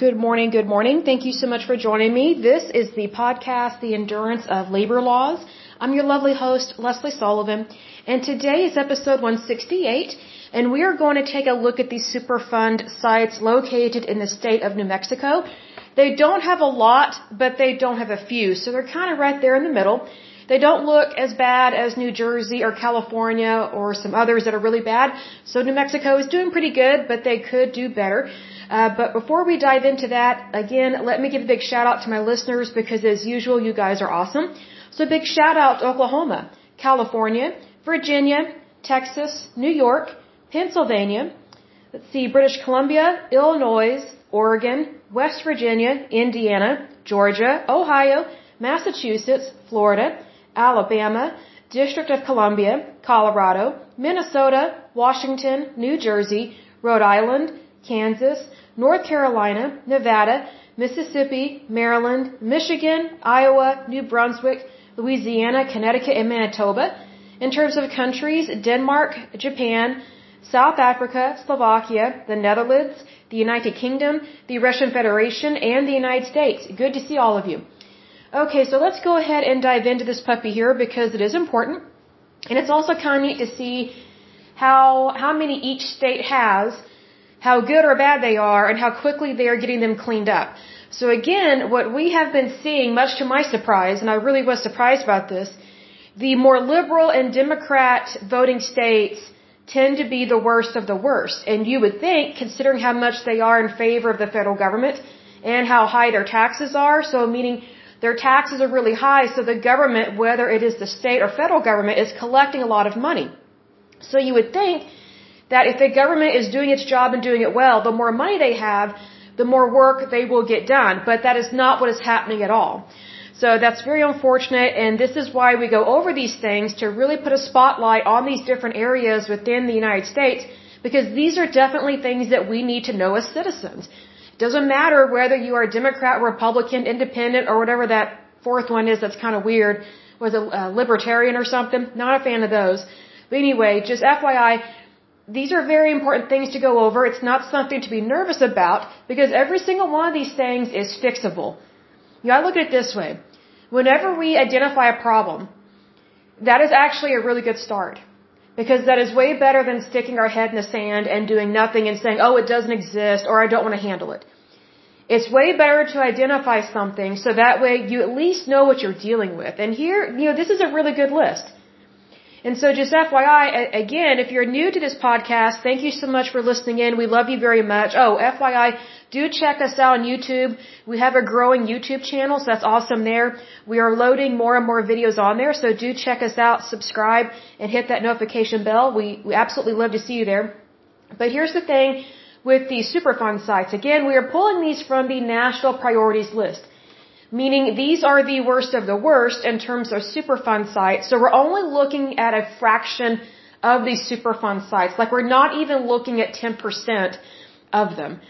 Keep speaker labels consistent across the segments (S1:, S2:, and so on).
S1: Good morning, good morning. Thank you so much for joining me. This is the podcast, The Endurance of Labor Laws. I'm your lovely host, Lesley Sullivan, and today is episode 168, and we are going to take a look at these Superfund sites located in the state of New Mexico. They don't have a lot, but they don't have a few, so they're kind of right there in the middle. They don't look as bad as New Jersey or California or some others that are really bad. So New Mexico is doing pretty good, but they could do better. Uh, but before we dive into that, again, let me give a big shout out to my listeners because as usual, you guys are awesome. So big shout out to Oklahoma, California, Virginia, Texas, New York, Pennsylvania, let's see, British Columbia, Illinois, Oregon, West Virginia, Indiana, Georgia, Ohio, Massachusetts, Florida, Alabama, District of Columbia, Colorado, Minnesota, Washington, New Jersey, Rhode Island, Kansas, North Carolina, Nevada, Mississippi, Maryland, Michigan, Iowa, New Brunswick, Louisiana, Connecticut, and Manitoba. In terms of countries, Denmark, Japan, South Africa, Slovakia, the Netherlands, the United Kingdom, the Russian Federation, and the United States. Good to see all of you. Okay, so let's go ahead and dive into this puppy here because it is important. And it's also kind of neat to see how, how many each state has, how good or bad they are, and how quickly they are getting them cleaned up. So again, what we have been seeing, much to my surprise, and I really was surprised about this, the more liberal and Democrat voting states tend to be the worst of the worst. And you would think, considering how much they are in favor of the federal government and how high their taxes are, so meaning their taxes are really high, so the government, whether it is the state or federal government, is collecting a lot of money. So you would think that if the government is doing its job and doing it well, the more money they have, the more work they will get done. But that is not what is happening at all. So that's very unfortunate, and this is why we go over these things to really put a spotlight on these different areas within the United States, because these are definitely things that we need to know as citizens. It Doesn't matter whether you are a Democrat, Republican, Independent, or whatever that fourth one is that's kind of weird. Was a uh, libertarian or something? Not a fan of those. But anyway, just FYI, these are very important things to go over. It's not something to be nervous about because every single one of these things is fixable. You gotta look at it this way. Whenever we identify a problem, that is actually a really good start. Because that is way better than sticking our head in the sand and doing nothing and saying, oh, it doesn't exist or I don't want to handle it. It's way better to identify something so that way you at least know what you're dealing with. And here, you know, this is a really good list. And so just FYI, again, if you're new to this podcast, thank you so much for listening in. We love you very much. Oh, FYI, do check us out on YouTube. We have a growing YouTube channel, so that's awesome there. We are loading more and more videos on there, so do check us out, subscribe, and hit that notification bell. We, we absolutely love to see you there. But here's the thing with the Superfund sites. Again, we are pulling these from the national priorities list. Meaning these are the worst of the worst in terms of Superfund sites. So we're only looking at a fraction of these Superfund sites. Like we're not even looking at 10% of them.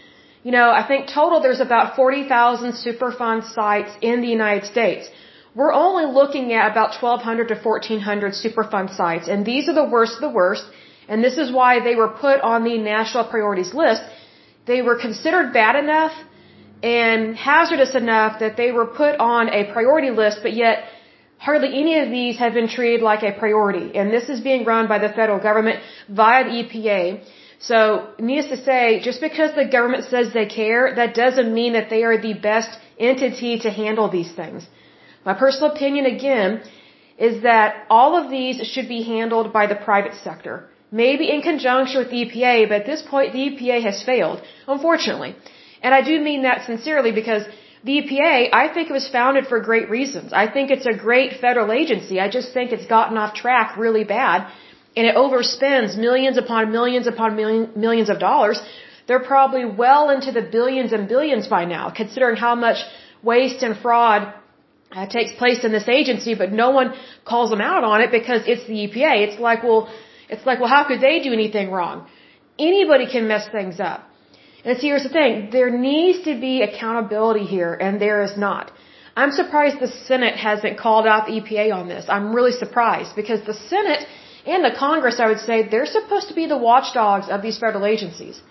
S1: You know, I think total there's about 40,000 Superfund sites in the United States. We're only looking at about 1,200 to 1,400 Superfund sites, and these are the worst of the worst, and this is why they were put on the national priorities list. They were considered bad enough and hazardous enough that they were put on a priority list, but yet hardly any of these have been treated like a priority. And this is being run by the federal government via the EPA. So, needless to say, just because the government says they care, that doesn't mean that they are the best entity to handle these things. My personal opinion, again, is that all of these should be handled by the private sector. Maybe in conjunction with the EPA, but at this point the EPA has failed, unfortunately. And I do mean that sincerely because the EPA, I think it was founded for great reasons. I think it's a great federal agency. I just think it's gotten off track really bad and it overspends millions upon millions upon million, millions of dollars, they're probably well into the billions and billions by now, considering how much waste and fraud uh, takes place in this agency, but no one calls them out on it because it's the EPA. It's like, well, it's like, well, how could they do anything wrong? Anybody can mess things up. And see, here's the thing. There needs to be accountability here, and there is not. I'm surprised the Senate hasn't called out the EPA on this. I'm really surprised because the Senate and the Congress, I would say, they're supposed to be the watchdogs of these federal agencies.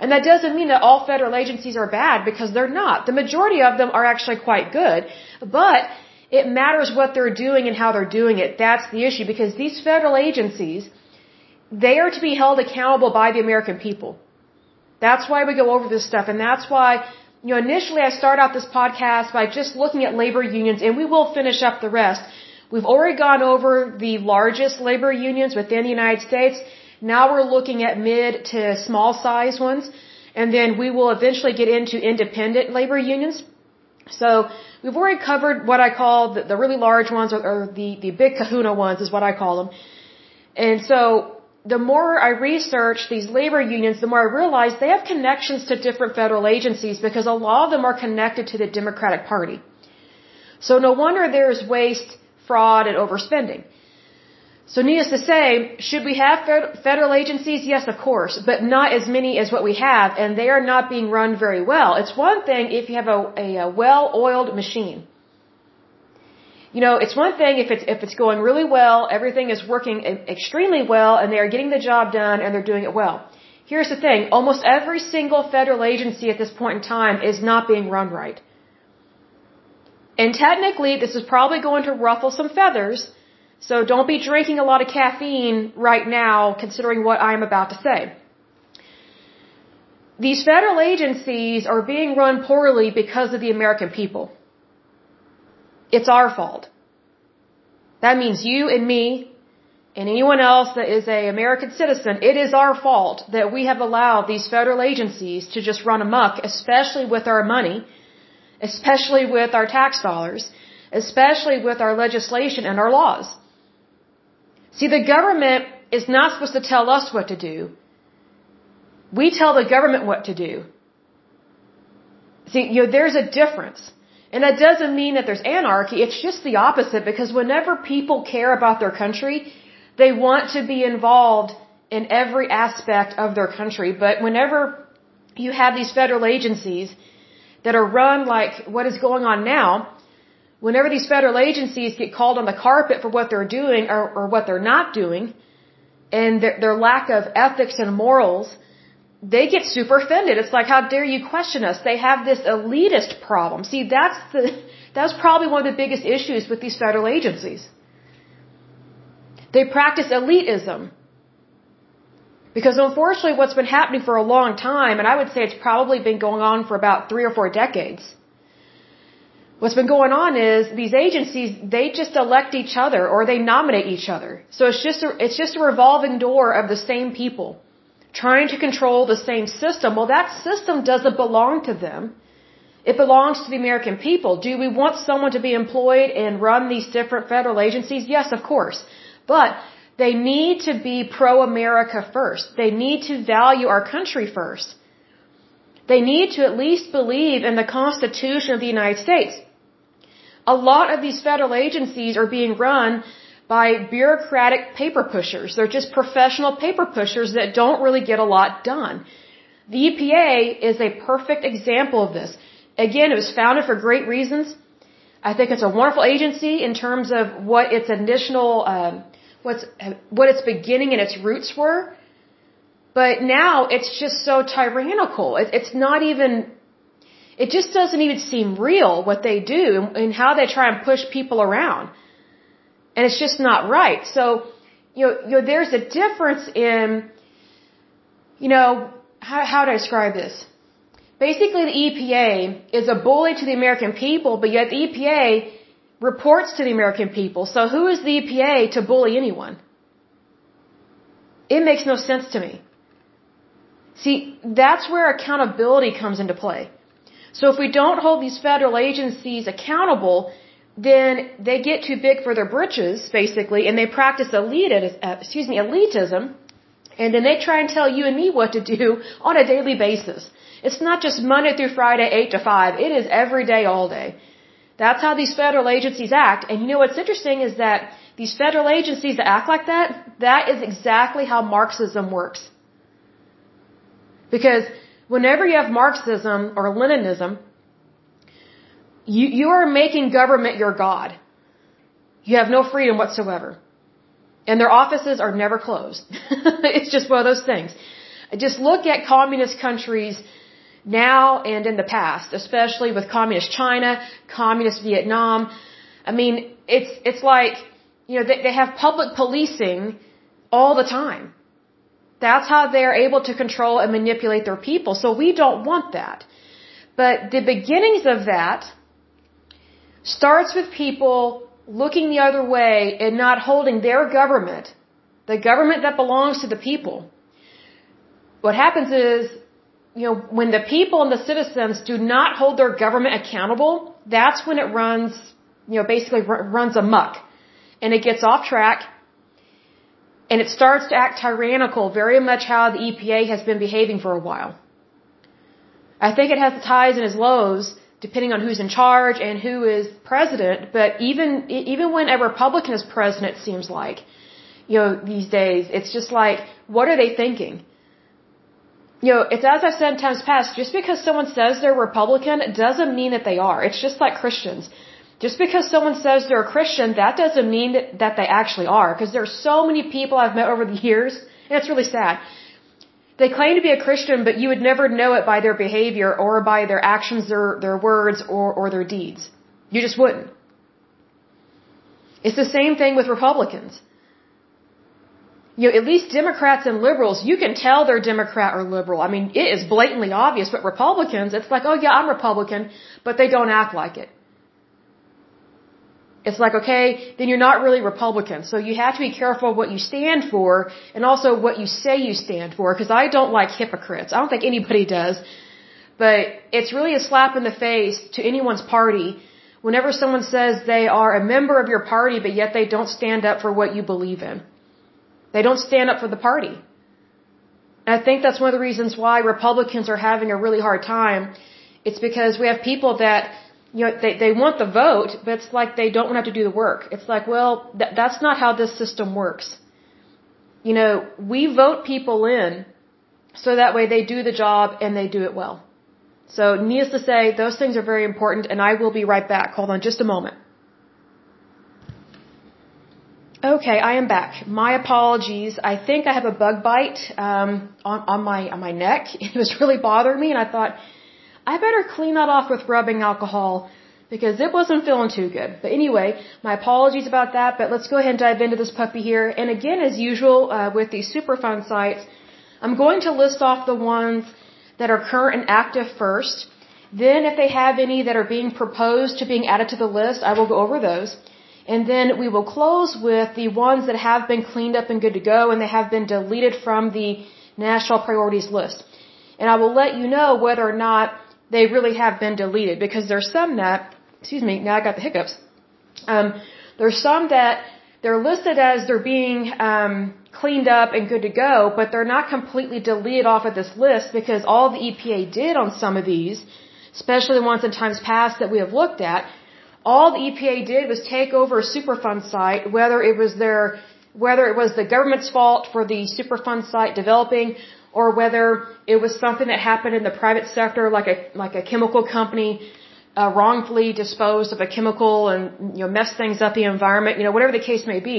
S1: And that doesn't mean that all federal agencies are bad because they're not. The majority of them are actually quite good. But it matters what they're doing and how they're doing it. That's the issue because these federal agencies, they are to be held accountable by the American people. That's why we go over this stuff and that's why, you know, initially I start out this podcast by just looking at labor unions and we will finish up the rest. We've already gone over the largest labor unions within the United States. Now we're looking at mid to small size ones. And then we will eventually get into independent labor unions. So we've already covered what I call the, the really large ones or, or the, the big kahuna ones is what I call them. And so the more I research these labor unions, the more I realize they have connections to different federal agencies because a lot of them are connected to the Democratic Party. So no wonder there's waste, fraud, and overspending. So needless to say, should we have federal agencies? Yes, of course, but not as many as what we have, and they are not being run very well. It's one thing if you have a, a, a well-oiled machine. You know, it's one thing if it's if it's going really well, everything is working extremely well, and they are getting the job done and they're doing it well. Here's the thing: almost every single federal agency at this point in time is not being run right. And technically, this is probably going to ruffle some feathers so don't be drinking a lot of caffeine right now, considering what I'm about to say. These federal agencies are being run poorly because of the American people. It's our fault. That means you and me and anyone else that is a American citizen, it is our fault that we have allowed these federal agencies to just run amok, especially with our money, especially with our tax dollars, especially with our legislation and our laws. See, the government is not supposed to tell us what to do. We tell the government what to do. See, you know, there's a difference. And that doesn't mean that there's anarchy. It's just the opposite because whenever people care about their country, they want to be involved in every aspect of their country. But whenever you have these federal agencies that are run like what is going on now, whenever these federal agencies get called on the carpet for what they're doing or, or what they're not doing, and their, their lack of ethics and morals, they get super offended. It's like, how dare you question us? They have this elitist problem. See, that's the, that's probably one of the biggest issues with these federal agencies. They practice elitism. Because unfortunately what's been happening for a long time, and I would say it's probably been going on for about three or four decades, What's been going on is these agencies, they just elect each other or they nominate each other. So it's just a, it's just a revolving door of the same people trying to control the same system. Well, that system doesn't belong to them. It belongs to the American people. Do we want someone to be employed and run these different federal agencies? Yes, of course. But they need to be pro-America first. They need to value our country first. They need to at least believe in the Constitution of the United States a lot of these federal agencies are being run by bureaucratic paper pushers. They're just professional paper pushers that don't really get a lot done. The EPA is a perfect example of this. Again, it was founded for great reasons. I think it's a wonderful agency in terms of what its initial, um, what's, what its beginning and its roots were. But now it's just so tyrannical. It, it's not even it just doesn't even seem real what they do and how they try and push people around. And it's just not right. So, you know, you know there's a difference in, you know, how, how do I describe this? Basically, the EPA is a bully to the American people, but yet the EPA reports to the American people. So who is the EPA to bully anyone? It makes no sense to me. See, that's where accountability comes into play. So if we don't hold these federal agencies accountable, then they get too big for their britches, basically, and they practice elitism, uh, excuse me, elitism, and then they try and tell you and me what to do on a daily basis. It's not just Monday through Friday, 8 to 5. It is every day, all day. That's how these federal agencies act. And you know what's interesting is that these federal agencies that act like that, that is exactly how Marxism works. Because whenever you have Marxism or Leninism, you, you are making government your God. You have no freedom whatsoever. And their offices are never closed. it's just one of those things. Just look at communist countries now and in the past, especially with communist China, communist Vietnam. I mean, it's, it's like, you know, they, they have public policing all the time. That's how they're able to control and manipulate their people. So we don't want that. But the beginnings of that starts with people looking the other way and not holding their government, the government that belongs to the people. What happens is, you know, when the people and the citizens do not hold their government accountable, that's when it runs, you know, basically runs amuck. And it gets off track and it starts to act tyrannical, very much how the EPA has been behaving for a while. I think it has its highs and its lows, depending on who's in charge and who is president. But even even when a Republican is president, it seems like, you know, these days, it's just like, what are they thinking? You know, it's as I've said in times past, just because someone says they're Republican doesn't mean that they are. It's just like Christians. Just because someone says they're a Christian, that doesn't mean that, that they actually are. Because there are so many people I've met over the years, and it's really sad. They claim to be a Christian, but you would never know it by their behavior or by their actions, their, their words, or, or their deeds. You just wouldn't. It's the same thing with Republicans. You know, at least Democrats and liberals, you can tell they're Democrat or liberal. I mean, it is blatantly obvious, but Republicans, it's like, oh yeah, I'm Republican, but they don't act like it. It's like, okay, then you're not really Republican. So you have to be careful what you stand for and also what you say you stand for because I don't like hypocrites. I don't think anybody does. But it's really a slap in the face to anyone's party whenever someone says they are a member of your party but yet they don't stand up for what you believe in. They don't stand up for the party. And I think that's one of the reasons why Republicans are having a really hard time. It's because we have people that you know, they, they want the vote, but it's like they don't want to have to do the work. It's like, well, th- that's not how this system works. You know, we vote people in so that way they do the job and they do it well. So, needless to say, those things are very important, and I will be right back. Hold on just a moment. Okay, I am back. My apologies. I think I have a bug bite um, on, on my on my neck. It was really bothering me, and I thought, I better clean that off with rubbing alcohol because it wasn't feeling too good. But anyway, my apologies about that, but let's go ahead and dive into this puppy here. And again, as usual, uh, with these Superfund sites, I'm going to list off the ones that are current and active first. Then if they have any that are being proposed to being added to the list, I will go over those. And then we will close with the ones that have been cleaned up and good to go and they have been deleted from the national priorities list. And I will let you know whether or not they really have been deleted because there's some that, excuse me, now I got the hiccups. Um, there's some that they're listed as they're being um, cleaned up and good to go, but they're not completely deleted off of this list because all the EPA did on some of these, especially the ones in times past that we have looked at, all the EPA did was take over a Superfund site, whether it was their whether it was the government's fault for the Superfund site developing or whether it was something that happened in the private sector, like a like a chemical company uh, wrongfully disposed of a chemical and you know messed things up the environment. You know, whatever the case may be.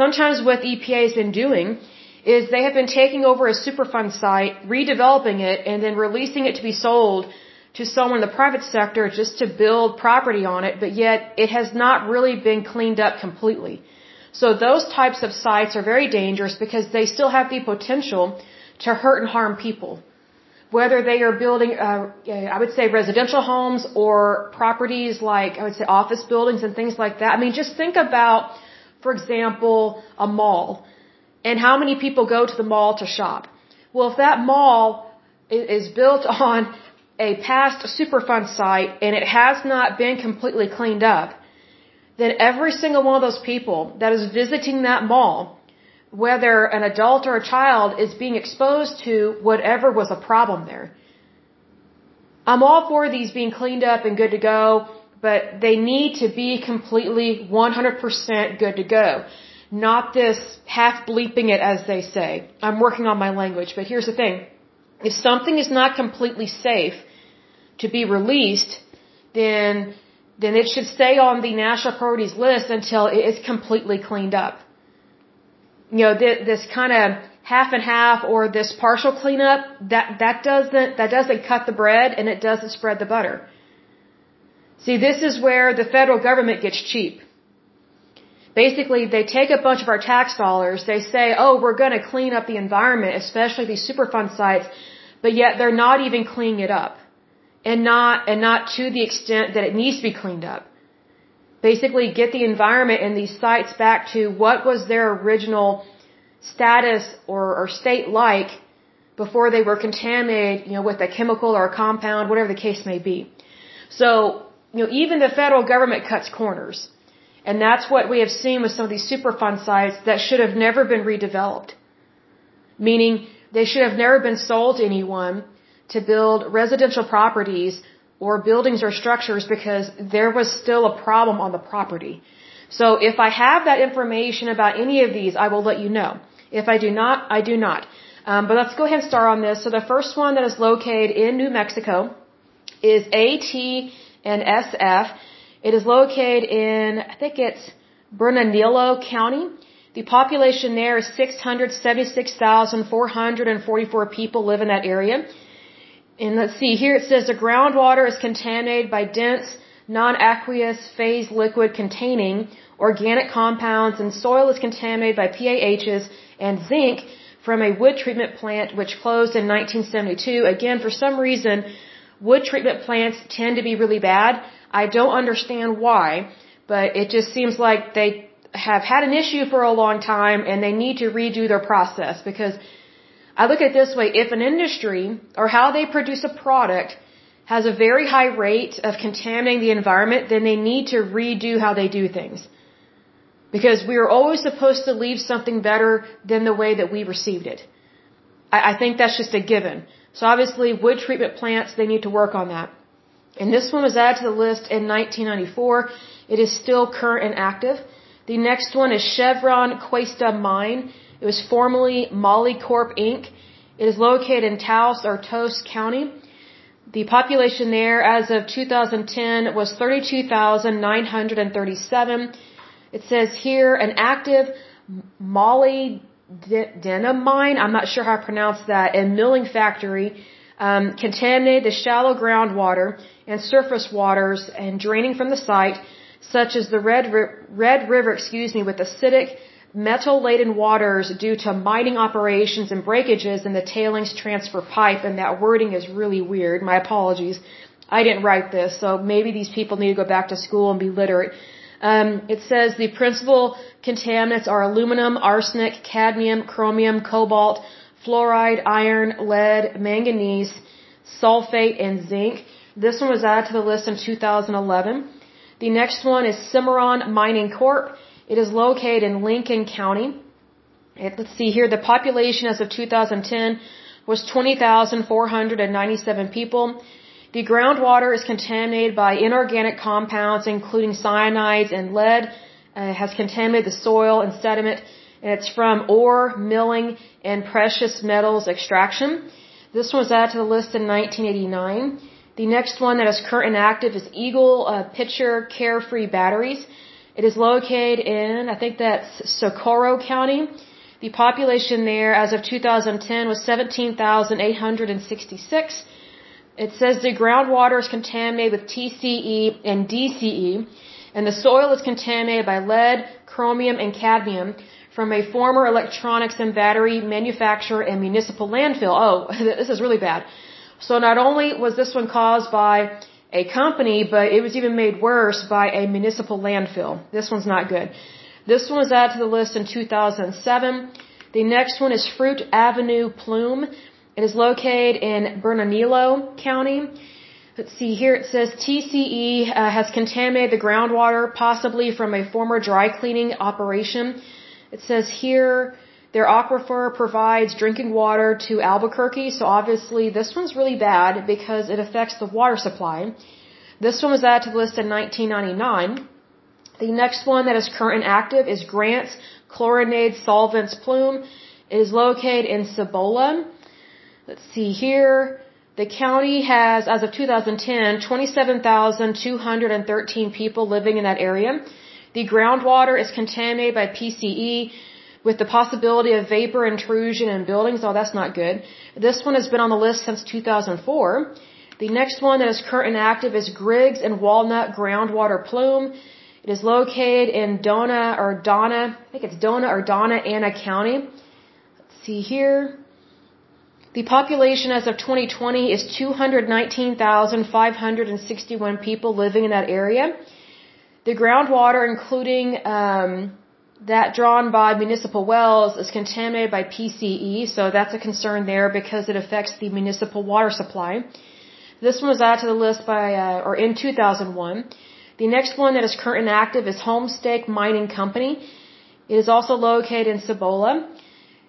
S1: Sometimes what EPA has been doing is they have been taking over a Superfund site, redeveloping it, and then releasing it to be sold to someone in the private sector just to build property on it, but yet it has not really been cleaned up completely. So those types of sites are very dangerous because they still have the potential to hurt and harm people. Whether they are building, uh, I would say residential homes or properties like, I would say office buildings and things like that. I mean, just think about, for example, a mall and how many people go to the mall to shop. Well, if that mall is built on a past Superfund site and it has not been completely cleaned up, then every single one of those people that is visiting that mall whether an adult or a child is being exposed to whatever was a problem there. I'm all for these being cleaned up and good to go, but they need to be completely 100% good to go. Not this half bleeping it as they say. I'm working on my language, but here's the thing. If something is not completely safe to be released, then, then it should stay on the national priorities list until it is completely cleaned up you know, th- this kind of half and half or this partial cleanup, that, that doesn't, that doesn't cut the bread and it doesn't spread the butter. See, this is where the federal government gets cheap. Basically, they take a bunch of our tax dollars, they say, oh, we're gonna clean up the environment, especially these Superfund sites, but yet they're not even cleaning it up. And not, and not to the extent that it needs to be cleaned up. Basically, get the environment and these sites back to what was their original status or, or state like before they were contaminated, you know, with a chemical or a compound, whatever the case may be. So, you know, even the federal government cuts corners. And that's what we have seen with some of these Superfund sites that should have never been redeveloped. Meaning, they should have never been sold to anyone to build residential properties or buildings or structures because there was still a problem on the property. So if I have that information about any of these, I will let you know. If I do not, I do not. Um, but let's go ahead and start on this. So the first one that is located in New Mexico is AT and SF. It is located in, I think it's Bernalillo County. The population there is 676,444 people live in that area. And let's see, here it says the groundwater is contaminated by dense, non-aqueous phase liquid containing organic compounds and soil is contaminated by PAHs and zinc from a wood treatment plant which closed in 1972. Again, for some reason, wood treatment plants tend to be really bad. I don't understand why, but it just seems like they have had an issue for a long time and they need to redo their process because I look at it this way, if an industry or how they produce a product has a very high rate of contaminating the environment, then they need to redo how they do things. Because we are always supposed to leave something better than the way that we received it. I, I think that's just a given. So obviously, wood treatment plants, they need to work on that. And this one was added to the list in 1994. It is still current and active. The next one is Chevron Questa Mine. It was formerly Molycorp Inc. It is located in Taos or Taos County. The population there as of 2010 was 32,937. It says here an active molybdenum mine, I'm not sure how to pronounce that, and milling factory um, contaminated the shallow groundwater and surface waters and draining from the site, such as the Red, Red River, excuse me, with acidic metal-laden waters due to mining operations and breakages in the tailings transfer pipe, and that wording is really weird. My apologies. I didn't write this, so maybe these people need to go back to school and be literate. Um, it says the principal contaminants are aluminum, arsenic, cadmium, chromium, cobalt, fluoride, iron, lead, manganese, sulfate, and zinc. This one was added to the list in 2011. The next one is Cimarron Mining Corp. It is located in Lincoln County. let's see here, the population as of 2010 was 20,497 people. The groundwater is contaminated by inorganic compounds, including cyanides and lead. Uh, has contaminated the soil and sediment, and it's from ore, milling, and precious metals extraction. This one was added to the list in 1989. The next one that is current and active is Eagle uh, Picher Carefree Batteries. It is located in, I think that's Socorro County. The population there as of 2010 was 17,866. It says the groundwater is contaminated with TCE and DCE, and the soil is contaminated by lead, chromium, and cadmium from a former electronics and battery manufacturer and municipal landfill. Oh, this is really bad. So not only was this one caused by a company, but it was even made worse by a municipal landfill. This one's not good. This one was added to the list in 2007. The next one is Fruit Avenue Plume. It is located in Bernalillo County. Let's see here. It says TCE uh, has contaminated the groundwater, possibly from a former dry cleaning operation. It says here their aquifer provides drinking water to Albuquerque. So obviously this one's really bad because it affects the water supply. This one was added to the list in 1999. The next one that is current and active is Grant's Chlorinated Solvents Plume. It is located in Cibola. Let's see here. The county has, as of 2010, 27,213 people living in that area. The groundwater is contaminated by PCE, with the possibility of vapor intrusion in buildings. Oh, that's not good. This one has been on the list since 2004. The next one that is current and active is Griggs and Walnut Groundwater Plume. It is located in Dona or Donna, I think it's Dona or Donna Ana County. Let's see here. The population as of 2020 is 219,561 people living in that area. The groundwater, including um, that drawn by municipal wells, is contaminated by PCE, so that's a concern there because it affects the municipal water supply. This one was added to the list by, uh, or in 2001. The next one that is current and active is Homestake Mining Company. It is also located in Cibola.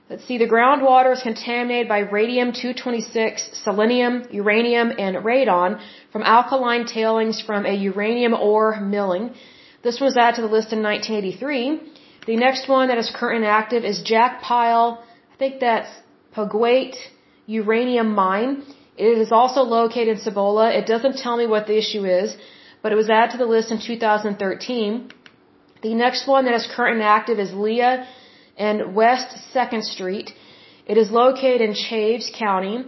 S1: Let's see, the groundwater is contaminated by radium-226, selenium, uranium, and radon from alkaline tailings from a uranium ore milling. This was added to the list in 1983. The next one that is current and active is Jackpile, I think that's Paguate Uranium Mine. It is also located in Cibola. It doesn't tell me what the issue is, but it was added to the list in 2013. The next one that is current and active is Lea and West 2nd Street. It is located in Chaves County.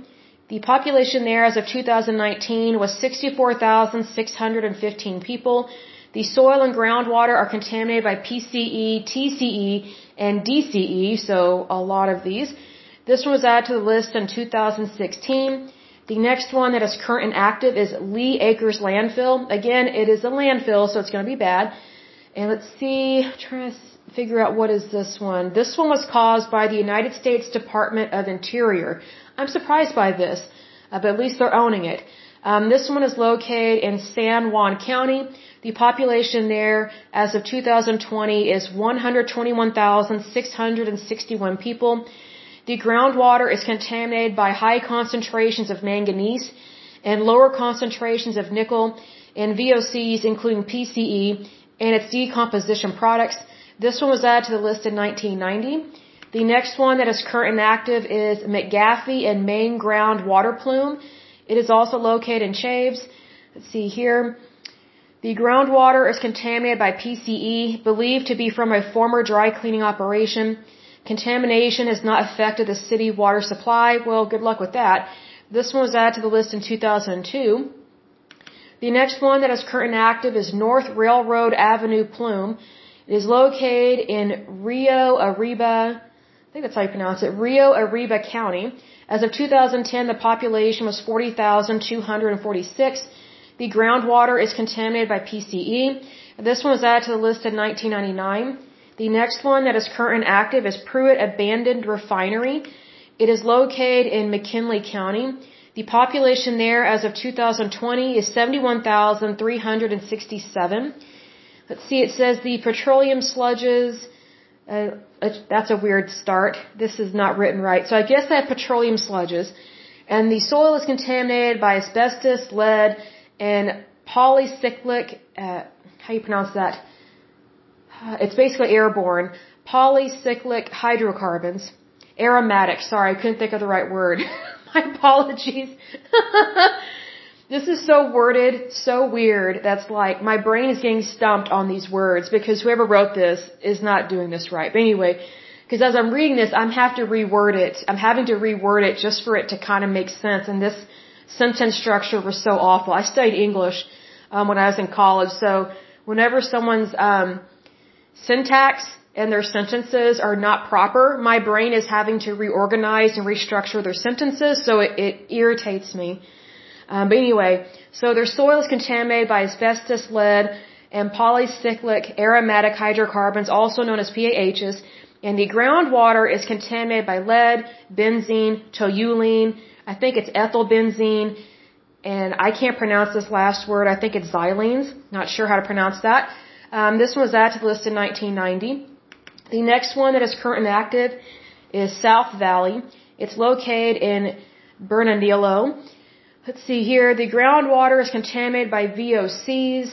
S1: The population there as of 2019 was 64,615 people. The soil and groundwater are contaminated by PCE, TCE, and DCE, so a lot of these. This one was added to the list in 2016. The next one that is current and active is Lee Acres Landfill. Again, it is a landfill, so it's going to be bad. And let's see, I'm trying to figure out what is this one. This one was caused by the United States Department of Interior. I'm surprised by this, uh, but at least they're owning it. Um, this one is located in San Juan County. The population there, as of 2020, is 121,661 people. The groundwater is contaminated by high concentrations of manganese and lower concentrations of nickel and VOCs, including PCE, and its decomposition products. This one was added to the list in 1990. The next one that is current and active is McGaffey and Main Ground Water Plume. It is also located in Chaves. Let's see here. The groundwater is contaminated by PCE, believed to be from a former dry cleaning operation. Contamination has not affected the city water supply. Well, good luck with that. This one was added to the list in 2002. The next one that is current and active is North Railroad Avenue Plume. It is located in Rio Arriba, I think that's how you pronounce it, Rio Arriba County. As of 2010, the population was 40,246. The groundwater is contaminated by PCE. This one was added to the list in 1999. The next one that is current and active is Prewitt Abandoned Refinery. It is located in McKinley County. The population there as of 2020 is 71,367. Let's see, it says the petroleum sludges, uh, that's a weird start. This is not written right. So I guess they have petroleum sludges. And the soil is contaminated by asbestos, lead, and polycyclic, uh, how you pronounce that? Uh, it's basically airborne, polycyclic hydrocarbons. Aromatic, sorry, I couldn't think of the right word. My apologies. this is so worded, so weird, that's like, my brain is getting stumped on these words because whoever wrote this is not doing this right. But anyway, because as I'm reading this, I'm have to reword it. I'm having to reword it just for it to kind of make sense. And this sentence structure was so awful. I studied English um, when I was in college, so whenever someone's um, syntax and their sentences are not proper, my brain is having to reorganize and restructure their sentences, so it, it irritates me. Um, but anyway, so their soil is contaminated by asbestos, lead, and polycyclic aromatic hydrocarbons, also known as PAHs, and the groundwater is contaminated by lead, benzene, toluene, I think it's ethyl benzene, and I can't pronounce this last word, I think it's xylenes, not sure how to pronounce that. Um, this one was added to the list in 1990. The next one that is current and active is South Valley. It's located in Bernalillo. Let's see here. The groundwater is contaminated by VOCs.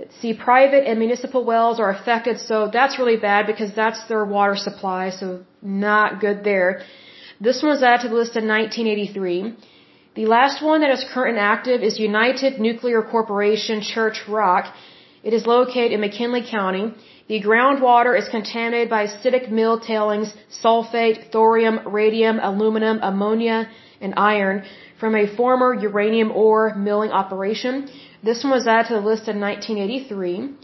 S1: Let's see, private and municipal wells are affected, so that's really bad because that's their water supply, so not good there. This one was added to the list in 1983. The last one that is current and active is United Nuclear Corporation Church Rock. It is located in McKinley County. The groundwater is contaminated by acidic mill tailings, sulfate, thorium, radium, aluminum, ammonia, and iron from a former uranium ore milling operation. This one was added to the list in 1983.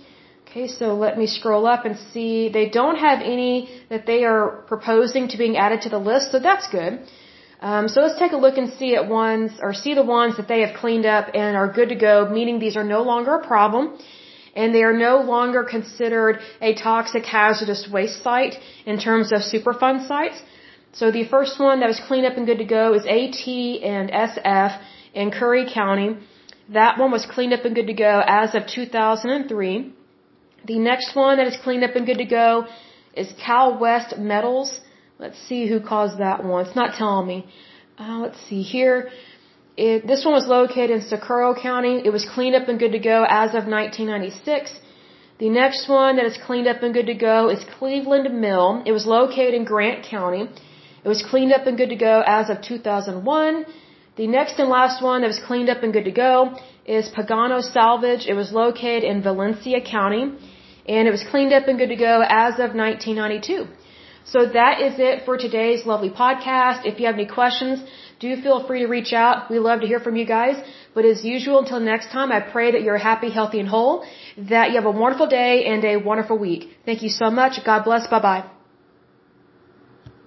S1: Okay, so let me scroll up and see. They don't have any that they are proposing to being added to the list, so that's good. Um, so let's take a look and see at ones, or see the ones that they have cleaned up and are good to go, meaning these are no longer a problem and they are no longer considered a toxic hazardous waste site in terms of Superfund sites. So the first one that was cleaned up and good to go is AT and SF in Curry County. That one was cleaned up and good to go as of 2003. The next one that is cleaned up and good to go is Cal West Metals. Let's see who caused that one. It's not telling me. Uh, let's see here. It, this one was located in Socorro County. It was cleaned up and good to go as of 1996. The next one that is cleaned up and good to go is Cleveland Mill. It was located in Grant County. It was cleaned up and good to go as of 2001. The next and last one that was cleaned up and good to go is Pagano Salvage. It was located in Valencia County. And it was cleaned up and good to go as of 1992. So that is it for today's lovely podcast. If you have any questions, do feel free to reach out. We love to hear from you guys. But as usual, until next time, I pray that you're happy, healthy, and whole, that you have a wonderful day and a wonderful week. Thank you so much. God bless. Bye bye.